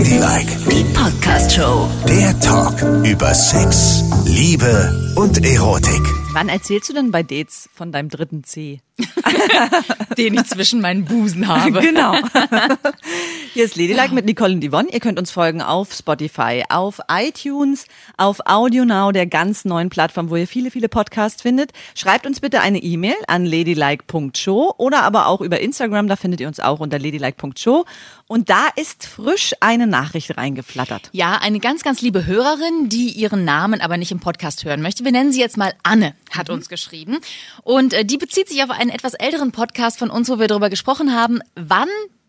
Ladylike, Die Podcast-Show. der Talk über Sex, Liebe und Erotik. Wann erzählst du denn bei Dates von deinem dritten C? den ich zwischen meinen Busen habe. Genau. Hier ist Ladylike mit Nicole und Yvonne. Ihr könnt uns folgen auf Spotify, auf iTunes, auf AudioNow, der ganz neuen Plattform, wo ihr viele, viele Podcasts findet. Schreibt uns bitte eine E-Mail an ladylike.show oder aber auch über Instagram, da findet ihr uns auch unter ladylike.show. Und da ist frisch eine Nachricht reingeflattert. Ja, eine ganz, ganz liebe Hörerin, die ihren Namen aber nicht im Podcast hören möchte. Wir nennen sie jetzt mal Anne, hat uns geschrieben. Und äh, die bezieht sich auf einen etwas älteren Podcast von uns, wo wir darüber gesprochen haben, wann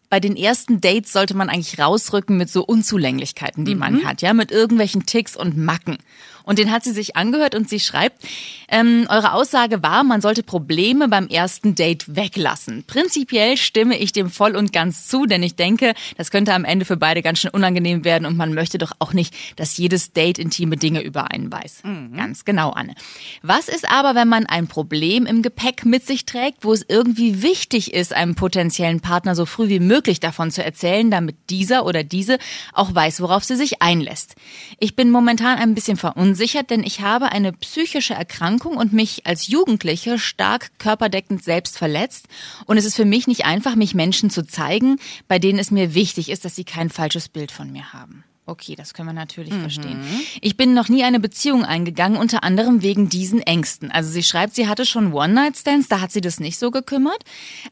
bei den ersten Dates sollte man eigentlich rausrücken mit so Unzulänglichkeiten, die man hat, ja, mit irgendwelchen Ticks und Macken. Und den hat sie sich angehört und sie schreibt, ähm, eure Aussage war, man sollte Probleme beim ersten Date weglassen. Prinzipiell stimme ich dem voll und ganz zu, denn ich denke, das könnte am Ende für beide ganz schön unangenehm werden und man möchte doch auch nicht, dass jedes Date intime Dinge über einen weiß. Ganz genau, Anne. Was ist aber, wenn man ein Problem im Gepäck mit sich trägt, wo es irgendwie wichtig ist, einem potenziellen Partner so früh wie möglich davon zu erzählen, damit dieser oder diese auch weiß, worauf sie sich einlässt? Ich bin momentan ein bisschen verunsichert, denn ich habe eine psychische Erkrankung und mich als Jugendliche stark körperdeckend selbst verletzt. Und es ist für mich nicht einfach, mich Menschen zu zeigen, bei denen es mir wichtig ist, dass sie kein falsches Bild von mir haben. Okay, das können wir natürlich verstehen. Ich bin noch nie eine Beziehung eingegangen, unter anderem wegen diesen Ängsten. Also sie schreibt, sie hatte schon One-Night-Stands, da hat sie das nicht so gekümmert.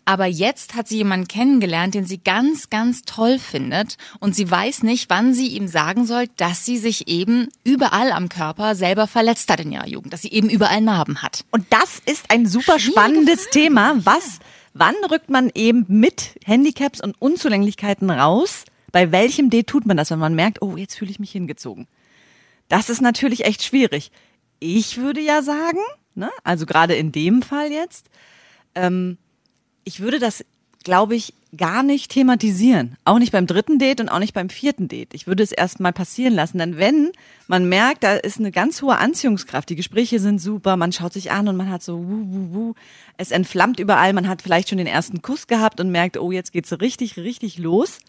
Aber jetzt hat sie jemanden kennengelernt, den sie ganz, ganz toll findet. Und sie weiß nicht, wann sie ihm sagen soll, dass sie sich eben überall am Körper selber verletzt hat in ihrer Jugend. Dass sie eben überall Narben hat. Und das ist ein super spannendes Frage. Thema. Was, wann rückt man eben mit Handicaps und Unzulänglichkeiten raus? Bei welchem Date tut man das, wenn man merkt, oh, jetzt fühle ich mich hingezogen? Das ist natürlich echt schwierig. Ich würde ja sagen, ne, also gerade in dem Fall jetzt, ähm, ich würde das, glaube ich, gar nicht thematisieren. Auch nicht beim dritten Date und auch nicht beim vierten Date. Ich würde es erst mal passieren lassen. Denn wenn man merkt, da ist eine ganz hohe Anziehungskraft, die Gespräche sind super, man schaut sich an und man hat so wuh, wuh, wuh, es entflammt überall, man hat vielleicht schon den ersten Kuss gehabt und merkt, oh, jetzt geht's richtig, richtig los.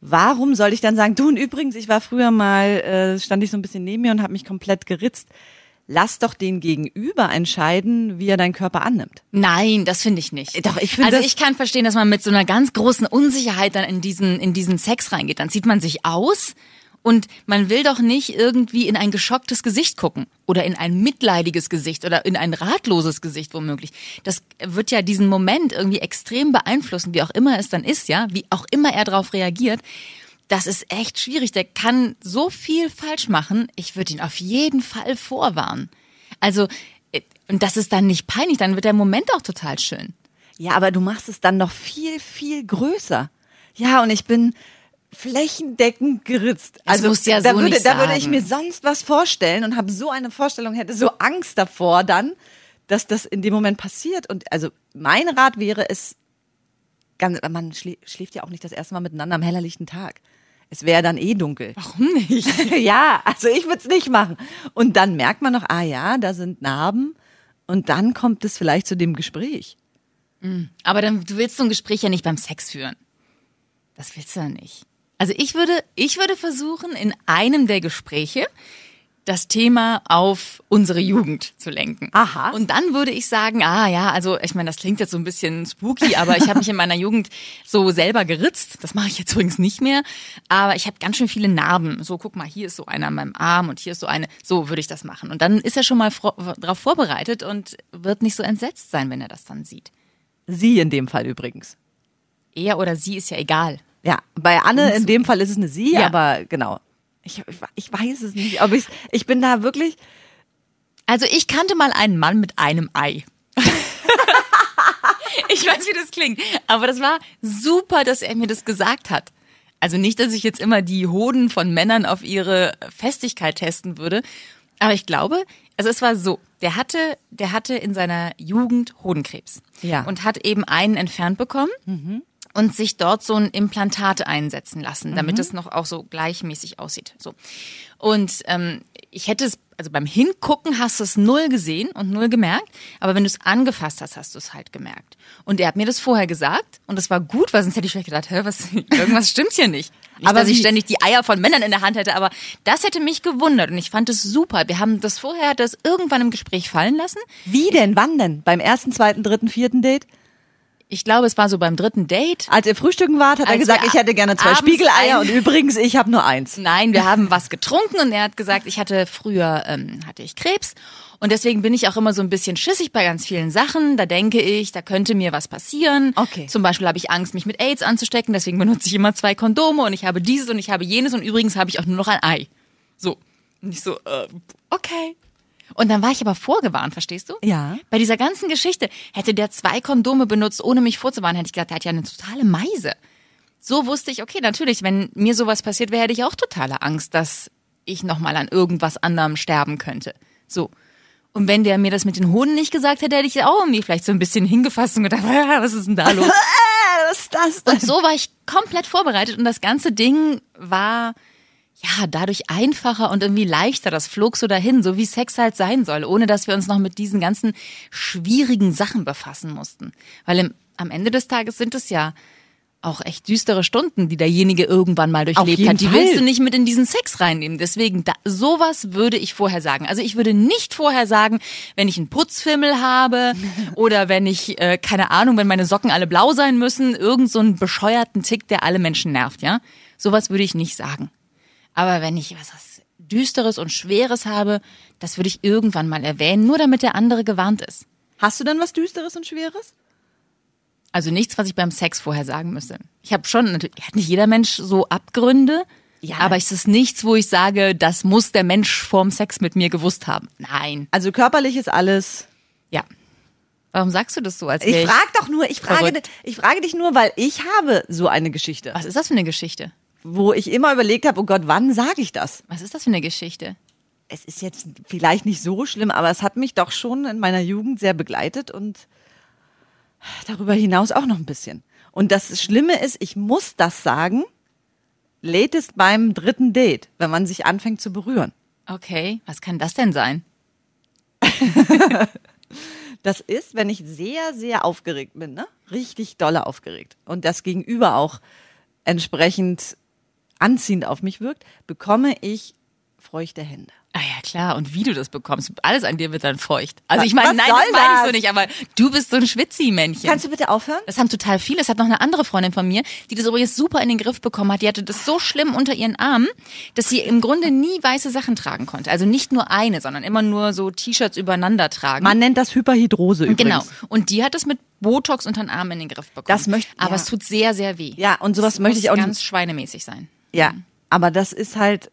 Warum soll ich dann sagen, du und übrigens, ich war früher mal, äh, stand ich so ein bisschen neben mir und habe mich komplett geritzt. Lass doch den Gegenüber entscheiden, wie er deinen Körper annimmt. Nein, das finde ich nicht. Doch, ich finde Also ich kann verstehen, dass man mit so einer ganz großen Unsicherheit dann in diesen, in diesen Sex reingeht. Dann zieht man sich aus und man will doch nicht irgendwie in ein geschocktes Gesicht gucken oder in ein mitleidiges Gesicht oder in ein ratloses Gesicht womöglich. Das wird ja diesen Moment irgendwie extrem beeinflussen, wie auch immer es dann ist, ja, wie auch immer er darauf reagiert. Das ist echt schwierig. Der kann so viel falsch machen. Ich würde ihn auf jeden Fall vorwarnen. Also, äh, und das ist dann nicht peinlich, dann wird der Moment auch total schön. Ja, aber du machst es dann noch viel, viel größer. Ja, und ich bin flächendeckend geritzt. Also musst du ja da, so würde, da würde ich mir sonst was vorstellen und habe so eine Vorstellung, hätte so Angst davor dann, dass das in dem Moment passiert. Und also mein Rat wäre es, ganz, man schläft ja auch nicht das erste Mal miteinander am hellerlichten Tag. Es wäre dann eh dunkel. Warum nicht? ja, also ich würde es nicht machen. Und dann merkt man noch, ah ja, da sind Narben. Und dann kommt es vielleicht zu dem Gespräch. Aber dann, du willst so ein Gespräch ja nicht beim Sex führen. Das willst du ja nicht. Also ich würde, ich würde versuchen, in einem der Gespräche das Thema auf unsere Jugend zu lenken. Aha. Und dann würde ich sagen, ah ja, also ich meine, das klingt jetzt so ein bisschen spooky, aber ich habe mich in meiner Jugend so selber geritzt. Das mache ich jetzt übrigens nicht mehr. Aber ich habe ganz schön viele Narben. So, guck mal, hier ist so einer an meinem Arm und hier ist so eine. So würde ich das machen. Und dann ist er schon mal darauf vorbereitet und wird nicht so entsetzt sein, wenn er das dann sieht. Sie in dem Fall übrigens. Er oder sie ist ja egal. Ja, bei Anne in dem Fall ist es eine Sie, Ja. aber genau. Ich, ich, ich weiß es nicht, aber ich, ich bin da wirklich. Also ich kannte mal einen Mann mit einem Ei. ich weiß, wie das klingt, aber das war super, dass er mir das gesagt hat. Also nicht, dass ich jetzt immer die Hoden von Männern auf ihre Festigkeit testen würde, aber ich glaube, also es war so, der hatte, der hatte in seiner Jugend Hodenkrebs Ja. und hat eben einen entfernt bekommen und sich dort so ein Implantat einsetzen lassen, damit es noch auch so gleichmäßig aussieht. So. Und ähm, ich hätte es, also beim Hingucken hast du es null gesehen und null gemerkt, aber wenn du es angefasst hast, hast du es halt gemerkt. Und er hat mir das vorher gesagt und das war gut, weil sonst hätte ich vielleicht gedacht, hä, was, irgendwas stimmt hier nicht. Nicht, Aber dass ich ständig die Eier von Männern in der Hand hätte, aber das hätte mich gewundert und ich fand es super. Wir haben das vorher, das irgendwann im Gespräch fallen lassen. Wie denn? Wann denn? Beim ersten, zweiten, dritten, vierten Date? Ich glaube, es war so beim dritten Date. Als ihr frühstücken wart, hat er gesagt, ich hätte gerne zwei Spiegeleier und übrigens, ich habe nur eins. Nein, wir haben was getrunken und er hat gesagt, ich hatte früher ähm, hatte ich Krebs und deswegen bin ich auch immer so ein bisschen schissig bei ganz vielen Sachen. Da denke ich, da könnte mir was passieren. Okay. Zum Beispiel habe ich Angst, mich mit AIDS anzustecken, deswegen benutze ich immer zwei Kondome und ich habe dieses und ich habe jenes und übrigens habe ich auch nur noch ein Ei. So und ich so äh, okay. Und dann war ich aber vorgewarnt, verstehst du? Ja. Bei dieser ganzen Geschichte hätte der zwei Kondome benutzt, ohne mich vorzuwarnen, hätte ich gedacht, der hat ja eine totale Meise. So wusste ich, okay, natürlich, wenn mir sowas passiert wäre, hätte ich auch totale Angst, dass ich nochmal an irgendwas anderem sterben könnte. So. Und wenn der mir das mit den Hoden nicht gesagt hätte, hätte ich auch irgendwie vielleicht so ein bisschen hingefasst und gedacht, was ist denn da los? Äh, was ist das denn? Und so war ich komplett vorbereitet und das ganze Ding war ja dadurch einfacher und irgendwie leichter. Das flog so dahin, so wie Sex halt sein soll, ohne dass wir uns noch mit diesen ganzen schwierigen Sachen befassen mussten. Weil im, am Ende des Tages sind es ja auch echt düstere Stunden, die derjenige irgendwann mal durchlebt hat. Die Fall. willst du nicht mit in diesen Sex reinnehmen. Deswegen, da, sowas würde ich vorher sagen. Also ich würde nicht vorher sagen, wenn ich einen Putzfimmel habe oder wenn ich, äh, keine Ahnung, wenn meine Socken alle blau sein müssen, irgend so einen bescheuerten Tick, der alle Menschen nervt, ja. Sowas würde ich nicht sagen. Aber wenn ich was, was Düsteres und Schweres habe, das würde ich irgendwann mal erwähnen, nur damit der andere gewarnt ist. Hast du denn was Düsteres und Schweres? Also nichts, was ich beim Sex vorher sagen müsste. Ich habe schon, natürlich, hat nicht jeder Mensch so Abgründe, Ja. aber es ist nichts, wo ich sage, das muss der Mensch vorm Sex mit mir gewusst haben. Nein. Also körperlich ist alles. Ja. Warum sagst du das so? Als Ich frage doch nur, ich frage, verrückt. ich frage dich nur, weil ich habe so eine Geschichte, Was ist das für eine Geschichte? Wo ich immer überlegt habe, oh Gott, wann sage ich das? Was ist das für eine Geschichte? Es ist jetzt vielleicht nicht so schlimm, aber es hat mich doch schon in meiner Jugend sehr begleitet und darüber hinaus auch noch ein bisschen. Und das Schlimme ist, ich muss das sagen, latest beim dritten Date, wenn man sich anfängt zu berühren. Okay, was kann das denn sein? Das ist, wenn ich sehr, sehr aufgeregt bin, ne? Richtig dolle aufgeregt. Und das Gegenüber auch entsprechend anziehend auf mich wirkt, bekomme ich feuchte Hände. Ah ja, klar. Und wie du das bekommst. Alles an dir wird dann feucht. Also ich meine, nein, das meine ich so das? nicht, aber du bist so ein Schwitzi-Männchen. Kannst du bitte aufhören? Das haben total viele. Es hat noch eine andere Freundin von mir, die das übrigens super in den Griff bekommen hat. Die hatte das so schlimm unter ihren Armen, dass sie im Grunde nie weiße Sachen tragen konnte. Also nicht nur eine, sondern immer nur so T-Shirts übereinander tragen. Man nennt das Hyperhidrose übrigens. genau. Und die hat es mit Botox unter den Armen in den Griff bekommen. Das möcht- Aber ja. es tut sehr, sehr weh. Ja, und sowas Das möchte ich auch ganz nicht. schweinemäßig sein. Ja, aber das ist halt,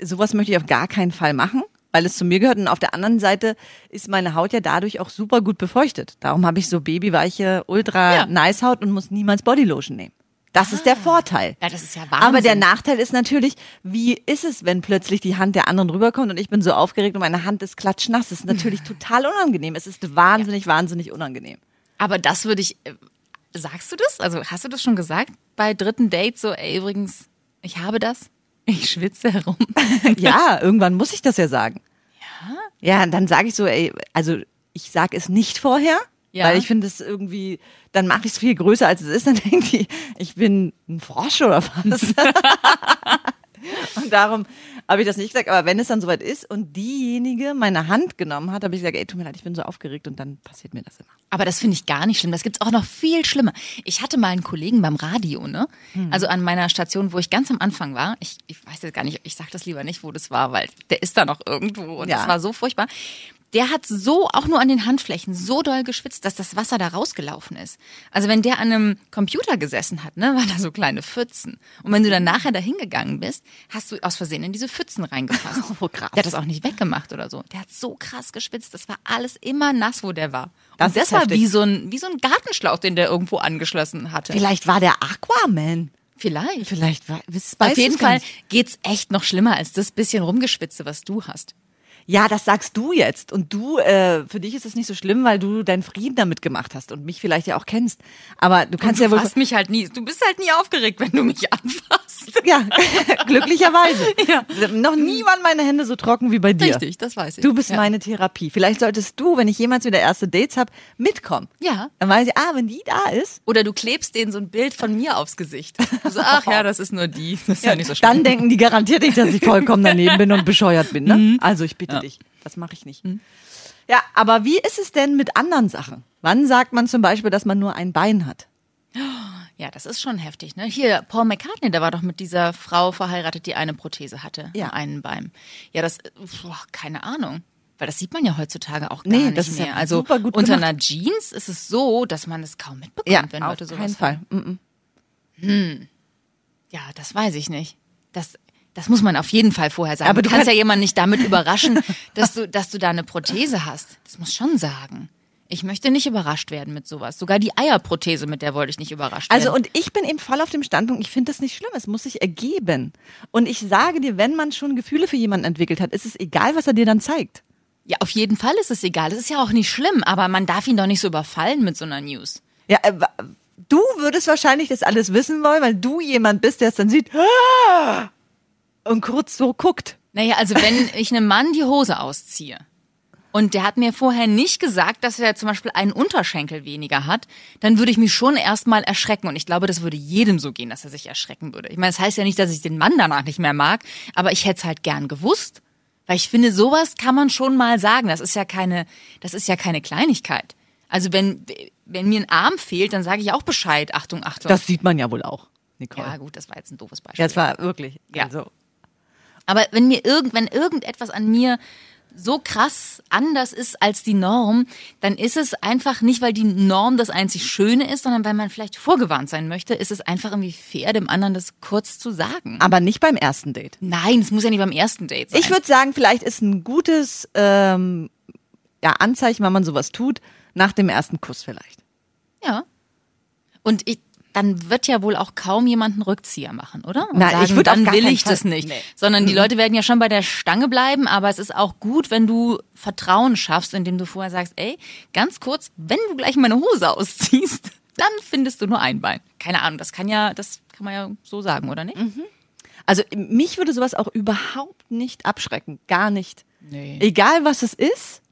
sowas möchte ich auf gar keinen Fall machen, weil es zu mir gehört. Und auf der anderen Seite ist meine Haut ja dadurch auch super gut befeuchtet. Darum habe ich so babyweiche, ultra Ja. nice Haut und muss niemals Bodylotion nehmen. Das ist der Vorteil. Ja, das ist ja Aber der Wahnsinn. Nachteil ist natürlich, wie ist es, wenn plötzlich die Hand der anderen rüberkommt und ich bin so aufgeregt und meine Hand ist klatschnass. Das ist natürlich total unangenehm. Es ist wahnsinnig, wahnsinnig unangenehm. Aber das würde ich. äh, Sagst du das? Also hast du das schon gesagt? Bei dritten Dates so, ey, übrigens, ich habe das. Ich schwitze herum. Ja, irgendwann muss ich das ja sagen. Ja? Ja, dann sage ich so, ey, also ich sage es nicht vorher, Ja. weil ich finde es irgendwie, dann mache ich es viel größer als es ist, dann denken die, ich bin ein Frosch oder was. und darum habe ich das nicht gesagt, aber wenn es dann soweit ist und diejenige meine Hand genommen hat, habe ich gesagt, ey, tut mir leid, ich bin so aufgeregt und dann passiert mir das immer. Aber das finde ich gar nicht schlimm. Das gibt's auch noch viel schlimmer. Ich hatte mal einen Kollegen beim Radio, ne? Hm. Also an meiner Station, wo ich ganz am Anfang war. Ich, ich weiß jetzt gar nicht, ich sag das lieber nicht, wo das war, weil der ist da noch irgendwo und Ja. das war so furchtbar. Der hat so, auch nur an den Handflächen, so doll geschwitzt, dass das Wasser da rausgelaufen ist. Also wenn der an einem Computer gesessen hat, ne, waren da so kleine Pfützen. Und wenn du dann nachher da hingegangen bist, hast du aus Versehen in diese Pfützen reingefasst. Oh, krass. Der hat das auch nicht weggemacht oder so. Der hat so krass geschwitzt. Das war alles immer nass, wo der war. Das Und das war wie so, ein, wie so ein Gartenschlauch, den der irgendwo angeschlossen hatte. Vielleicht war der Aquaman. Vielleicht. Vielleicht war, Auf jeden Fall geht's echt noch schlimmer als das bisschen rumgeschwitze, was du hast. Ja, das sagst du jetzt. Und du, äh, für dich ist es nicht so schlimm, weil du deinen Frieden damit gemacht hast und mich vielleicht ja auch kennst. Aber du kannst du ja wohl. fasst mich halt nie. Du bist halt nie aufgeregt, wenn du mich anfasst. Hast. Ja, glücklicherweise. Ja. Noch nie waren meine Hände so trocken wie bei dir. Richtig, das weiß ich. Du bist ja. meine Therapie. Vielleicht solltest du, wenn ich jemals wieder erste Dates habe, mitkommen. Ja. Dann weiß ich, ah, wenn die da ist, Oder du klebst denen so ein Bild von mir aufs Gesicht. Also, ach ja, das ist nur die. Das ist ja, nicht so schlimm. dann denken die garantiert nicht, dass ich vollkommen daneben bin und bescheuert bin. Ne? Mhm. Also ich bitte dich, das mache ich nicht. Ja, aber wie ist es denn mit anderen Sachen? Wann sagt man zum Beispiel, dass man nur ein Bein hat? Ja, das ist schon heftig, ne? Hier, Paul McCartney, der war doch mit dieser Frau verheiratet, die eine Prothese hatte. Ja. Einen Bein. Ja, das, boah, keine Ahnung. Weil das sieht man ja heutzutage auch gar Nee, nicht das ist ja mehr. also unter gemacht. einer Jeans ist es so, dass man es kaum mitbekommt, wenn auf Leute sowas keinen Fall. Mm, mm. Ja, das weiß ich nicht. Das, das muss man auf jeden Fall vorher sagen. Aber du du kannst kann- ja jemanden nicht damit überraschen, dass du, dass du da eine Prothese hast. Das muss schon sagen. Ich möchte nicht überrascht werden mit sowas. Sogar die Eierprothese, mit der wollte ich nicht überrascht Also werden. und ich bin eben voll auf dem Standpunkt, ich finde das nicht schlimm, es muss sich ergeben. Und ich sage dir, wenn man schon Gefühle für jemanden entwickelt hat, ist es egal, was er dir dann zeigt. Ja, auf jeden Fall ist es egal. Das ist ja auch nicht schlimm, aber man darf ihn doch nicht so überfallen mit so einer News. Ja, äh, du würdest wahrscheinlich das alles wissen wollen, weil du jemand bist, der es dann sieht "Ah!" und kurz so guckt. Naja, also wenn ich einem Mann die Hose ausziehe und der hat mir vorher nicht gesagt, dass er zum Beispiel einen Unterschenkel weniger hat, dann würde ich mich schon erstmal erschrecken. Und ich glaube, das würde jedem so gehen, dass er sich erschrecken würde. Ich meine, das heißt ja nicht, dass ich den Mann danach nicht mehr mag, aber ich hätte es halt gern gewusst. Weil ich finde, sowas kann man schon mal sagen. Das ist ja keine, das ist ja keine Kleinigkeit. Also wenn, wenn mir ein Arm fehlt, dann sage ich auch Bescheid. Achtung, Achtung. Das sieht man ja wohl auch, Nicole. ja, gut, das war jetzt ein doofes Beispiel. Ja, es war wirklich. Ja. Also, Aber wenn mir irgend, wenn irgendetwas an mir so krass anders ist als die Norm, dann ist es einfach nicht, weil die Norm das einzig Schöne ist, sondern weil man vielleicht vorgewarnt sein möchte, ist es einfach irgendwie fair, dem anderen das kurz zu sagen. aber nicht beim ersten Date. Nein, es muss ja nicht beim ersten Date sein. Ich würde sagen, vielleicht ist ein gutes ähm, ja, Anzeichen, wenn man sowas tut, nach dem ersten Kuss vielleicht. ja. Und ich, dann wird ja wohl auch kaum jemand einen Rückzieher machen, oder? Und Nein, sagen, ich würd auf dann will ich das Fall. nicht. Nee. Sondern die Leute werden ja schon bei der Stange bleiben, aber es ist auch gut, wenn du Vertrauen schaffst, indem du vorher sagst, ey, ganz kurz, wenn du gleich meine Hose ausziehst, dann findest du nur ein Bein. Keine Ahnung, das kann ja, das kann man ja so sagen, oder nicht? Also mich würde sowas auch überhaupt nicht abschrecken. Gar nicht. Nee. Egal was es ist,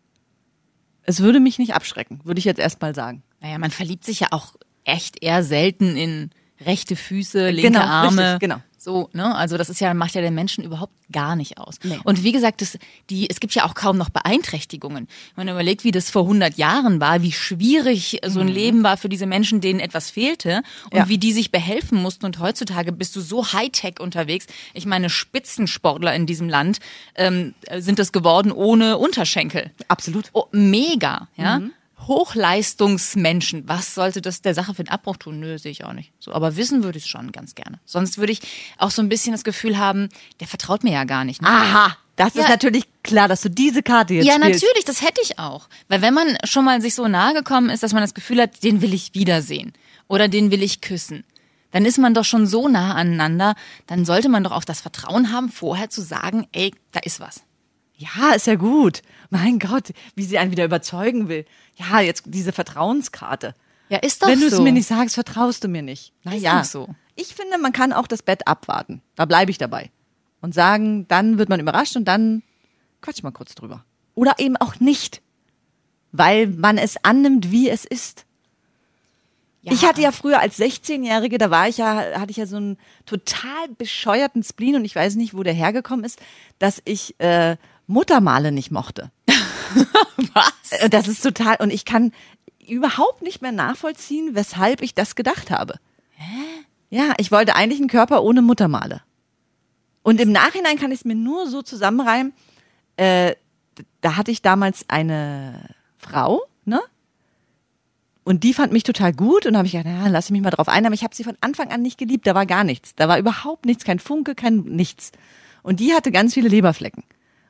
es würde mich nicht abschrecken, würde ich jetzt erstmal sagen. Naja, man verliebt sich ja auch echt eher selten in rechte Füße, linke Genau, Arme. richtig, genau. So, ne? Also das ist ja, macht ja den Menschen überhaupt gar nicht aus. Nee. Und wie gesagt, das, die, es gibt ja auch kaum noch Beeinträchtigungen. Wenn man überlegt, wie das vor 100 Jahren war, wie schwierig so ein Leben war für diese Menschen, denen etwas fehlte und Mhm. Ja. wie die sich behelfen mussten. Und heutzutage bist du so Hightech unterwegs. Ich meine, Spitzensportler in diesem Land ähm, sind es geworden ohne Unterschenkel. Absolut. Oh, mega, ja. Mhm. Hochleistungsmenschen. Was sollte das der Sache für den Abbruch tun? Nö, sehe ich auch nicht. So, aber wissen würde ich es schon ganz gerne. Sonst würde ich auch so ein bisschen das Gefühl haben, der vertraut mir ja gar nicht. Ne? Aha, das Ja. ist natürlich klar, dass du diese Karte jetzt ja, spielst. natürlich, das hätte ich auch. Weil wenn man schon mal sich so nahe gekommen ist, dass man das Gefühl hat, den will ich wiedersehen oder den will ich küssen, dann ist man doch schon so nah aneinander, dann sollte man doch auch das Vertrauen haben, vorher zu sagen, ey, da ist was. Ja, ist ja gut. Mein Gott, wie sie einen wieder überzeugen will. Ja, jetzt diese Vertrauenskarte. Ja, ist doch Wenn du es so. mir nicht sagst, vertraust du mir nicht. Ist Naja, doch so. ich finde, man kann auch das Bett abwarten. Da bleibe ich dabei. Und sagen, dann wird man überrascht und dann quatsch mal kurz drüber. Oder eben auch nicht. Weil man es annimmt, wie es ist. Ja. Ich hatte ja früher als 16-Jährige, da war ich ja, hatte ich ja so einen total bescheuerten Spleen und ich weiß nicht, wo der hergekommen ist, dass ich äh, Muttermale nicht mochte. was? Äh, Das ist total, und ich kann überhaupt nicht mehr nachvollziehen, weshalb ich das gedacht habe. Ja, ich wollte eigentlich einen Körper ohne Muttermale. Und im Nachhinein kann ich es mir nur so zusammenreimen, äh, da hatte ich damals eine Frau, ne? Und die fand mich total gut und da habe ich gedacht, na, lass ich mich mal drauf ein. Aber ich habe sie von Anfang an nicht geliebt. Da war gar nichts. Da war überhaupt nichts, kein Funke, kein nichts. Und die hatte ganz viele Leberflecken.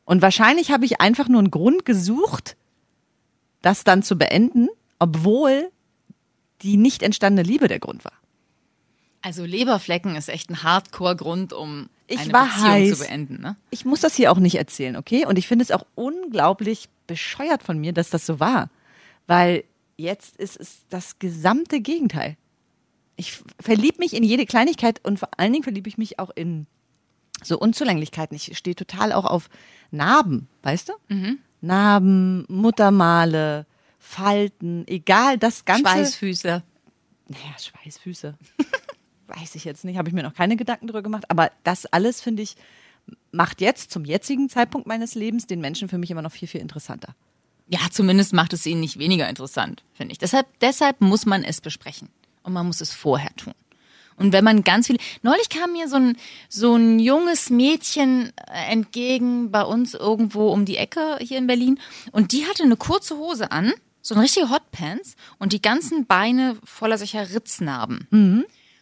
Und wahrscheinlich habe ich einfach nur einen Grund gesucht, das dann zu beenden, obwohl die nicht entstandene Liebe der Grund war. Also Leberflecken ist echt ein Hardcore-Grund, um Ich eine Beziehung heiß. zu beenden. Ne? Ich muss das hier auch nicht erzählen, okay? Und ich finde es auch unglaublich bescheuert von mir, dass das so war. Weil jetzt ist es das gesamte Gegenteil. ich verliebe mich in jede Kleinigkeit und vor allen Dingen verliebe ich mich auch in so Unzulänglichkeiten. Ich stehe total auch auf Narben, weißt du? Narben, Muttermale, Falten, egal, das Ganze. Schweißfüße. Naja, Schweißfüße. Weiß ich jetzt nicht, habe ich mir noch keine Gedanken drüber gemacht. Aber das alles, finde ich, macht jetzt zum jetzigen Zeitpunkt meines Lebens den Menschen für mich immer noch viel, viel interessanter. Ja, zumindest macht es ihn nicht weniger interessant, finde ich. Deshalb, deshalb muss man es besprechen. Und man muss es vorher tun. Und wenn man ganz viel. Neulich kam mir so ein, so ein junges Mädchen äh, entgegen bei uns irgendwo um die Ecke hier in Berlin. Und die hatte eine kurze Hose an, so eine richtige Hotpants und die ganzen Beine voller solcher Ritznarben.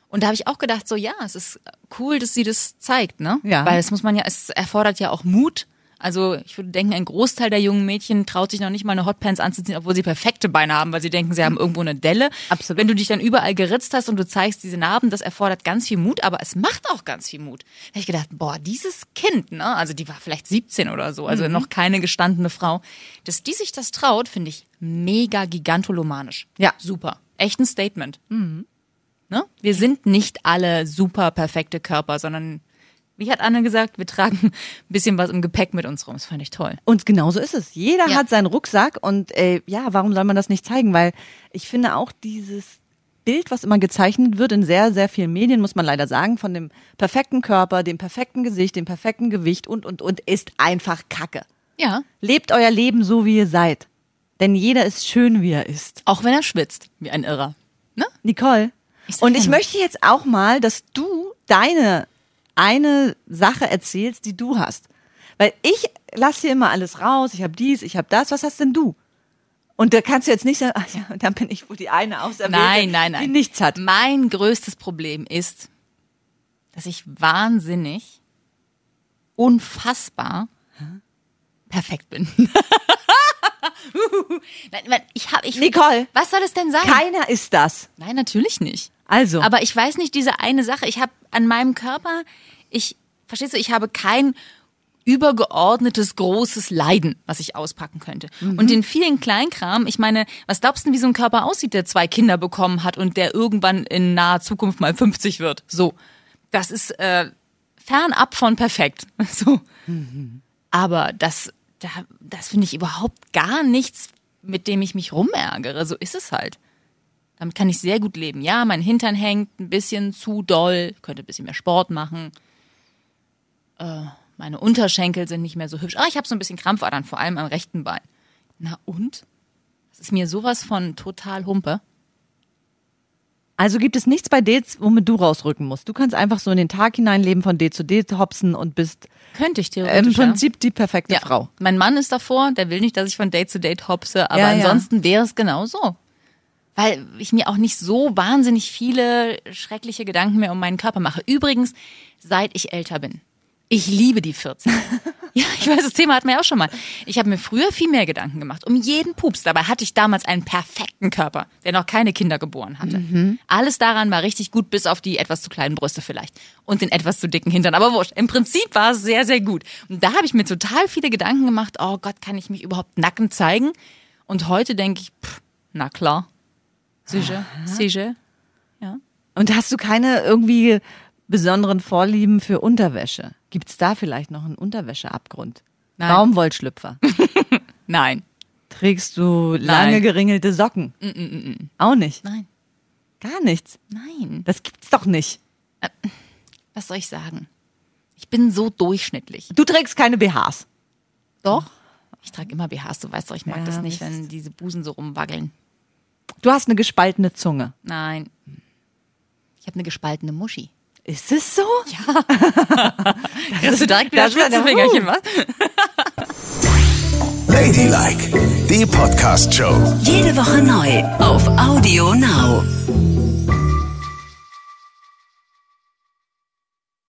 Und da habe ich auch gedacht, so ja, es ist cool, dass sie das zeigt, ne? Ja. Weil es muss man ja, es erfordert ja auch Mut. Also ich würde denken, ein Großteil der jungen Mädchen traut sich noch nicht mal eine Hotpants anzuziehen, obwohl sie perfekte Beine haben, weil sie denken, sie haben irgendwo eine Delle. Absolut. Wenn du dich dann überall geritzt hast und du zeigst diese Narben, das erfordert ganz viel Mut, aber es macht auch ganz viel Mut. Da habe ich gedacht, boah, dieses Kind, ne, also die war vielleicht 17 oder so, also noch keine gestandene Frau, dass die sich das traut, finde ich mega gigantolomanisch. Ja. Super. Echt ein Statement. Ne? Wir sind nicht alle super perfekte Körper, sondern wie hat Anne gesagt, wir tragen ein bisschen was im Gepäck mit uns rum. Das fand ich toll. Und genauso ist es. Jeder Ja. hat seinen Rucksack und äh, ja, warum soll man das nicht zeigen? Weil ich finde auch dieses Bild, was immer gezeichnet wird in sehr, sehr vielen Medien, muss man leider sagen, von dem perfekten Körper, dem perfekten Gesicht, dem perfekten Gewicht und, und, und, ist einfach Kacke. Ja. Lebt euer Leben so, wie ihr seid. Denn jeder ist schön, wie er ist. Auch wenn er schwitzt, wie ein Irrer. Ne? Nicole. Ich und ich möchte jetzt auch mal, dass du deine eine Sache erzählst, die du hast. Weil ich lasse hier immer alles raus, ich habe dies, ich habe das. Was hast denn du? Und da kannst du jetzt nicht sagen, ach ja, dann bin ich wohl die eine Auserwählte, Nein, nein, nein. die nichts hat. Mein größtes Problem ist, dass ich wahnsinnig, unfassbar perfekt bin. ich hab, ich, Nicole. was soll es denn sein? Keiner ist das. Nein, natürlich nicht. Also. Aber ich weiß nicht, diese eine Sache, ich habe an meinem Körper, ich, verstehst du, ich habe kein übergeordnetes großes Leiden, was ich auspacken könnte. Und den vielen Kleinkram, ich meine, was glaubst du, wie so ein Körper aussieht, der zwei Kinder bekommen hat und der irgendwann in naher Zukunft mal 50 wird? So. Das ist äh, fernab von perfekt. So. Aber das, da, das finde ich überhaupt gar nichts, mit dem ich mich rumärgere. So ist es halt. Damit kann ich sehr gut leben. Ja, mein Hintern hängt ein bisschen zu doll, könnte ein bisschen mehr Sport machen. Äh, meine Unterschenkel sind nicht mehr so hübsch. Ah, ich habe so ein bisschen Krampfadern, vor allem am rechten Bein. Na und? Das ist mir sowas von total Humpe. Also gibt es nichts bei Dates, womit du rausrücken musst. Du kannst einfach so in den Tag hineinleben, von Date zu Date hopsen und bist Könnte ich im theoretisch. ja. Prinzip die perfekte ja. Frau. Mein Mann ist davor, der will nicht, dass ich von Date zu Date hopse, aber Ja, ja. ansonsten wäre es genau so. Weil ich mir auch nicht so wahnsinnig viele schreckliche Gedanken mehr um meinen Körper mache. Übrigens, seit ich älter bin. Ich liebe die 14. ja, ich weiß, das Thema hatten wir ja auch schon mal. Ich habe mir früher viel mehr Gedanken gemacht, um jeden Pups. Dabei hatte ich damals einen perfekten Körper, der noch keine Kinder geboren hatte. Alles daran war richtig gut, bis auf die etwas zu kleinen Brüste vielleicht. Und den etwas zu dicken Hintern. Aber wurscht, im Prinzip war es sehr, sehr gut. Und da habe ich mir total viele Gedanken gemacht, oh Gott, kann ich mich überhaupt nackend zeigen? Und heute denke ich, pff, na klar. Sicher, sicher. Ja. Und hast du keine irgendwie besonderen Vorlieben für Unterwäsche? Gibt es da vielleicht noch einen Unterwäscheabgrund? Nein. Baumwollschlüpfer. Nein. Trägst du lange Nein. geringelte Socken? Auch nicht. Nein. Gar nichts. Nein. Das gibt's doch nicht. Was soll ich sagen? Ich bin so durchschnittlich. Du trägst keine BHs. Doch. Ich trage immer BHs, du weißt doch, ich mag Ja, das nicht, wenn diese Busen so rumwaggeln. Du hast eine gespaltene Zunge. Nein. Ich habe eine gespaltene Muschi. Ist es so? Hast du direkt wieder ja Spitzenfingerchen, Move. was? Ladylike, die Podcast-Show. Jede Woche neu auf Audio Now.